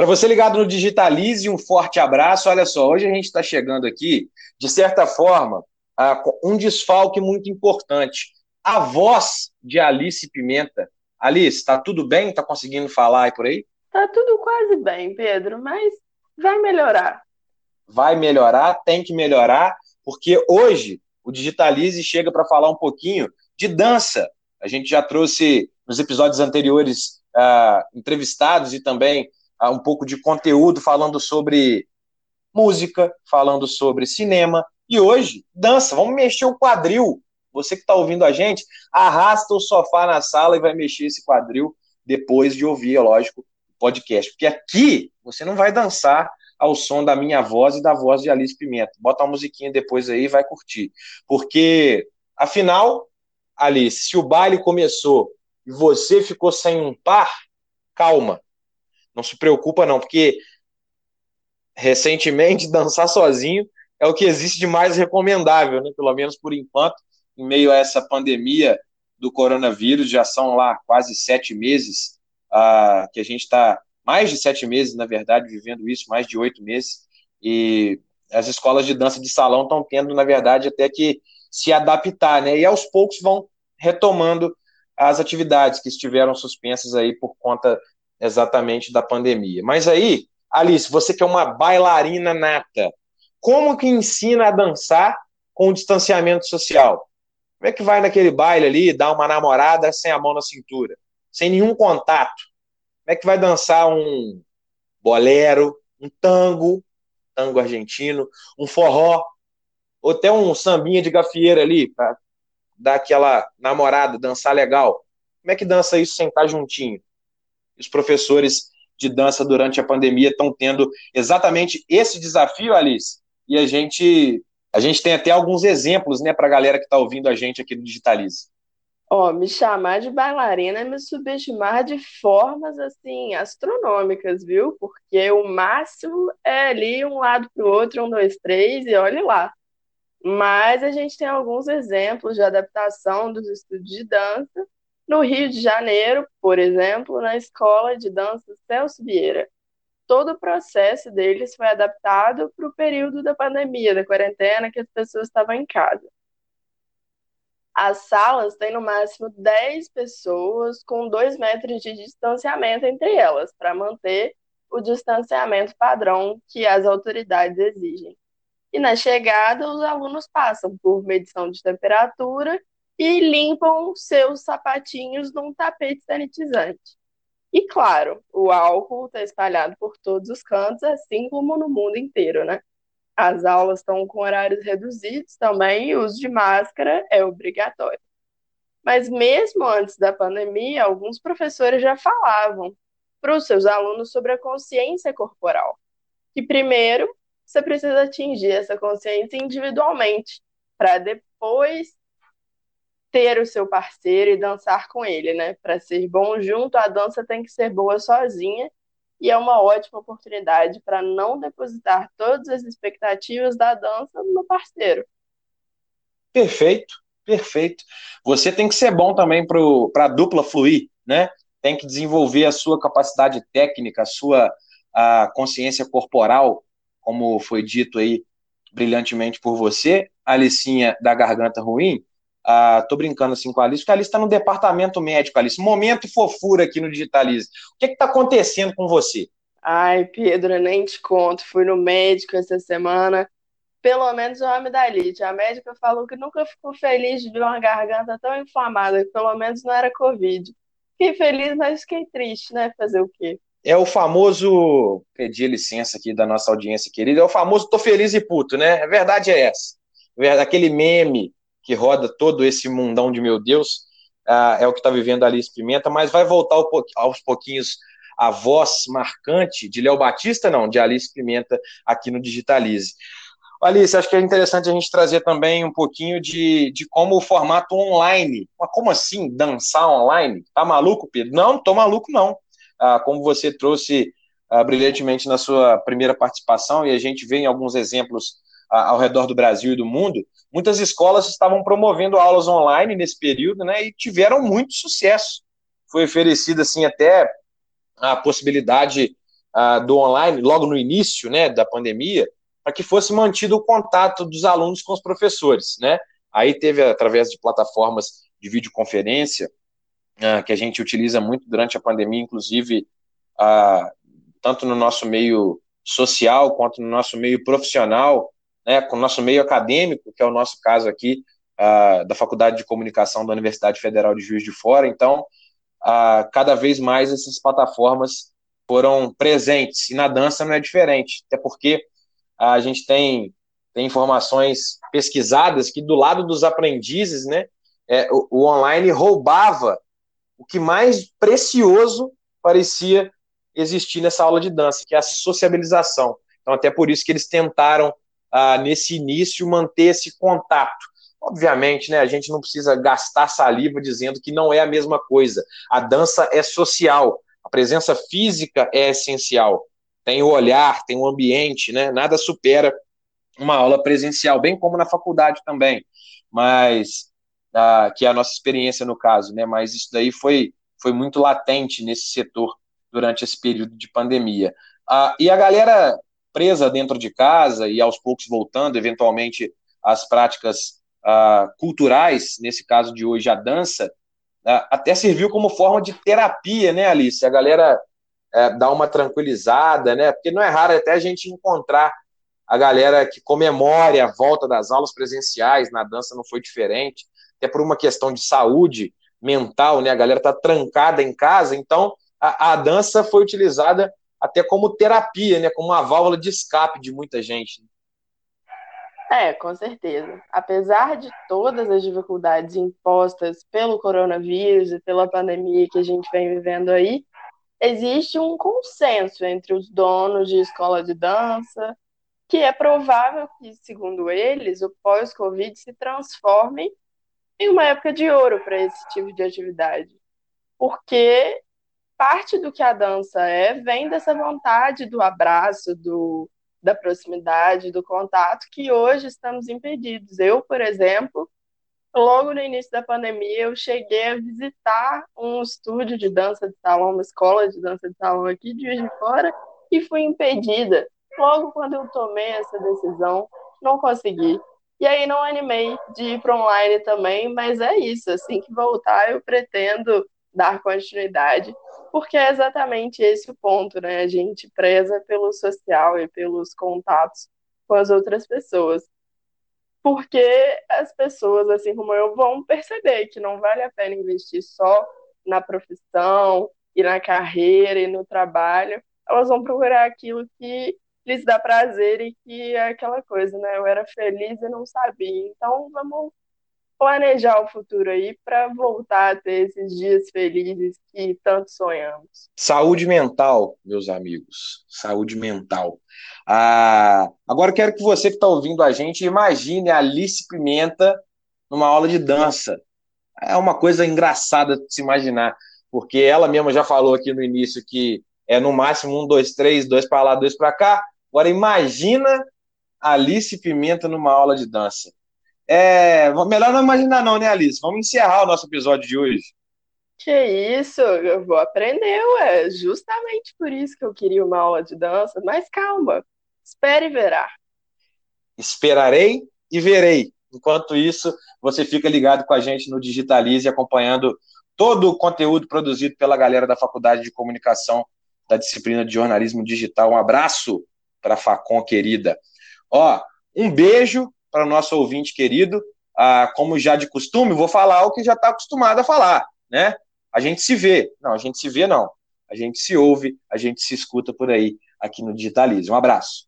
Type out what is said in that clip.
Para você ligado no Digitalize, um forte abraço. Olha só, hoje a gente está chegando aqui, de certa forma, a um desfalque muito importante. A voz de Alice Pimenta. Alice, está tudo bem? Está conseguindo falar aí por aí? Tá tudo quase bem, Pedro, mas vai melhorar. Vai melhorar, tem que melhorar, porque hoje o Digitalize chega para falar um pouquinho de dança. A gente já trouxe nos episódios anteriores uh, entrevistados e também um pouco de conteúdo falando sobre música, falando sobre cinema. E hoje, dança, vamos mexer o quadril. Você que está ouvindo a gente, arrasta o sofá na sala e vai mexer esse quadril depois de ouvir, é lógico, podcast. Porque aqui você não vai dançar ao som da minha voz e da voz de Alice Pimenta. Bota uma musiquinha depois aí e vai curtir. Porque, afinal, Alice, se o baile começou e você ficou sem um par, calma. Não se preocupa, não, porque recentemente dançar sozinho é o que existe de mais recomendável, né? Pelo menos por enquanto, em meio a essa pandemia do coronavírus, já são lá quase sete meses uh, que a gente está, mais de sete meses, na verdade, vivendo isso, mais de oito meses, e as escolas de dança de salão estão tendo, na verdade, até que se adaptar, né? E aos poucos vão retomando as atividades que estiveram suspensas aí por conta exatamente da pandemia. Mas aí, Alice, você que é uma bailarina nata, como que ensina a dançar com o distanciamento social? Como é que vai naquele baile ali, dar uma namorada sem a mão na cintura? sem nenhum contato. Como é que vai dançar um bolero, um tango, tango argentino, um forró, ou até um sambinha de gafieira ali, para dar aquela namorada, dançar legal? Como é que dança isso sem estar juntinho? Os professores de dança durante a pandemia estão tendo exatamente esse desafio, Alice, e a gente a gente tem até alguns exemplos, né, para a galera que está ouvindo a gente aqui no Digitalize. Ó, me chamar de bailarina é me subestimar de formas assim astronômicas, viu? Porque o máximo é ali um lado para o outro, um, dois, três, e olhe lá. Mas a gente tem alguns exemplos de adaptação dos estudos de dança. No Rio de Janeiro, por exemplo, na escola de dança Celso Vieira. Todo o processo deles foi adaptado para o período da pandemia, da quarentena, que as pessoas estavam em casa. As salas têm no máximo 10 pessoas com 2 metros de distanciamento entre elas, para manter o distanciamento padrão que as autoridades exigem. E na chegada, os alunos passam por medição de temperatura e limpam seus sapatinhos num tapete sanitizante. E claro, o álcool está espalhado por todos os cantos, assim como no mundo inteiro, né? As aulas estão com horários reduzidos também e o uso de máscara é obrigatório. Mas mesmo antes da pandemia, alguns professores já falavam para os seus alunos sobre a consciência corporal. Que primeiro você precisa atingir essa consciência individualmente, para depois ter o seu parceiro e dançar com ele, né? Para ser bom junto, a dança tem que ser boa sozinha e é uma ótima oportunidade para não depositar todas as expectativas da dança no parceiro. Perfeito, perfeito. Você tem que ser bom também para a dupla fluir, né? Tem que desenvolver a sua capacidade técnica, a sua a consciência corporal, como foi dito aí brilhantemente por você, Alicinha da Garganta Ruim, ah, tô brincando assim com a Alice, porque a Alice está no departamento médico, Alice. Momento fofura aqui no Digitalize. O que está acontecendo com você? Ai, Pedro, eu nem te conto. Fui no médico essa semana. Pelo menos o amidalite. A médica falou que nunca ficou feliz de ver uma garganta tão inflamada, que pelo menos não era Covid. Fiquei feliz, mas fiquei triste, né? Fazer o quê? É o famoso. Pedir licença aqui da nossa audiência querida. É o famoso tô feliz e puto, né? A verdade é essa. Aquele meme que roda todo esse mundão de meu Deus, uh, é o que está vivendo a Alice Pimenta, mas vai voltar aos pouquinhos a voz marcante de Léo Batista, não, de Alice Pimenta aqui no Digitalize. Alice, acho que é interessante a gente trazer também um pouquinho de, de como o formato online. Mas como assim dançar online? Tá maluco, Pedro? Não, tô maluco, não. Ah, como você trouxe ah, brilhantemente na sua primeira participação, e a gente vê em alguns exemplos ao redor do Brasil e do mundo, muitas escolas estavam promovendo aulas online nesse período, né, e tiveram muito sucesso. Foi oferecida, assim, até a possibilidade uh, do online, logo no início né, da pandemia, para que fosse mantido o contato dos alunos com os professores. Né? Aí teve, através de plataformas de videoconferência, uh, que a gente utiliza muito durante a pandemia, inclusive, uh, tanto no nosso meio social quanto no nosso meio profissional, né, com o nosso meio acadêmico, que é o nosso caso aqui, uh, da Faculdade de Comunicação da Universidade Federal de Juiz de Fora. Então, uh, cada vez mais essas plataformas foram presentes, e na dança não é diferente, até porque a gente tem, tem informações pesquisadas que do lado dos aprendizes, né, é, o, o online roubava o que mais precioso parecia existir nessa aula de dança, que é a sociabilização. Então, até por isso que eles tentaram, ah, nesse início, manter esse contato. Obviamente, né, a gente não precisa gastar saliva dizendo que não é a mesma coisa. A dança é social, a presença física é essencial. Tem o olhar, tem o ambiente, né? Nada supera uma aula presencial, bem como na faculdade também. Mas ah, que é a nossa experiência no caso, né? Mas isso daí foi, foi muito latente nesse setor durante esse período de pandemia. Ah, e a galera presa dentro de casa e aos poucos voltando, eventualmente, às práticas ah, culturais, nesse caso de hoje, a dança, ah, até serviu como forma de terapia, né, Alice? A galera é, dá uma tranquilizada, né? Porque não é raro até a gente encontrar a galera que comemore a volta das aulas presenciais, na dança não foi diferente, até por uma questão de saúde mental, né? A galera tá trancada em casa, então a, a dança foi utilizada até como terapia, né? Como uma válvula de escape de muita gente. É, com certeza. Apesar de todas as dificuldades impostas pelo coronavírus e pela pandemia que a gente vem vivendo aí, existe um consenso entre os donos de escola de dança, que é provável que, segundo eles, o pós-Covid se transforme em uma época de ouro para esse tipo de atividade. Porque parte do que a dança é vem dessa vontade do abraço, do, da proximidade, do contato, que hoje estamos impedidos. Eu, por exemplo, logo no início da pandemia, eu cheguei a visitar um estúdio de dança de salão, uma escola de dança de salão aqui de Juiz de Fora, e fui impedida. Logo quando eu tomei essa decisão, não consegui. E aí não animei de ir para online também, mas é isso. Assim que voltar, eu pretendo dar continuidade, porque é exatamente esse o ponto, né? A gente preza pelo social e pelos contatos com as outras pessoas. Porque as pessoas, assim como eu, vão perceber que não vale a pena investir só na profissão e na carreira e no trabalho. Elas vão procurar aquilo que lhes dá prazer e que é aquela coisa, né? Eu era feliz e não sabia. Então, vamos planejar o futuro aí para voltar a ter esses dias felizes que tanto sonhamos. Saúde mental, meus amigos. Saúde mental. Ah, agora quero que você que está ouvindo a gente imagine a Alice Pimenta numa aula de dança. É uma coisa engraçada de se imaginar, porque ela mesma já falou aqui no início que é no máximo um, dois, três, dois para lá, dois para cá. Agora imagina Alice Pimenta numa aula de dança. É, melhor não imaginar não, né, Alice? Vamos encerrar o nosso episódio de hoje. Que isso, eu vou aprender, ué. Justamente por isso que eu queria uma aula de dança. Mas calma, espere e verá. Esperarei e verei. Enquanto isso, você fica ligado com a gente no Digitalize, acompanhando todo o conteúdo produzido pela galera da Faculdade de Comunicação da disciplina de jornalismo digital. Um abraço para a Facom querida. Ó, um beijo para o nosso ouvinte querido. Ah, como já de costume, vou falar o que já está acostumado a falar, né? A gente se vê. Não, a gente se vê, não. A gente se ouve, a gente se escuta por aí aqui no Digitalize. Um abraço.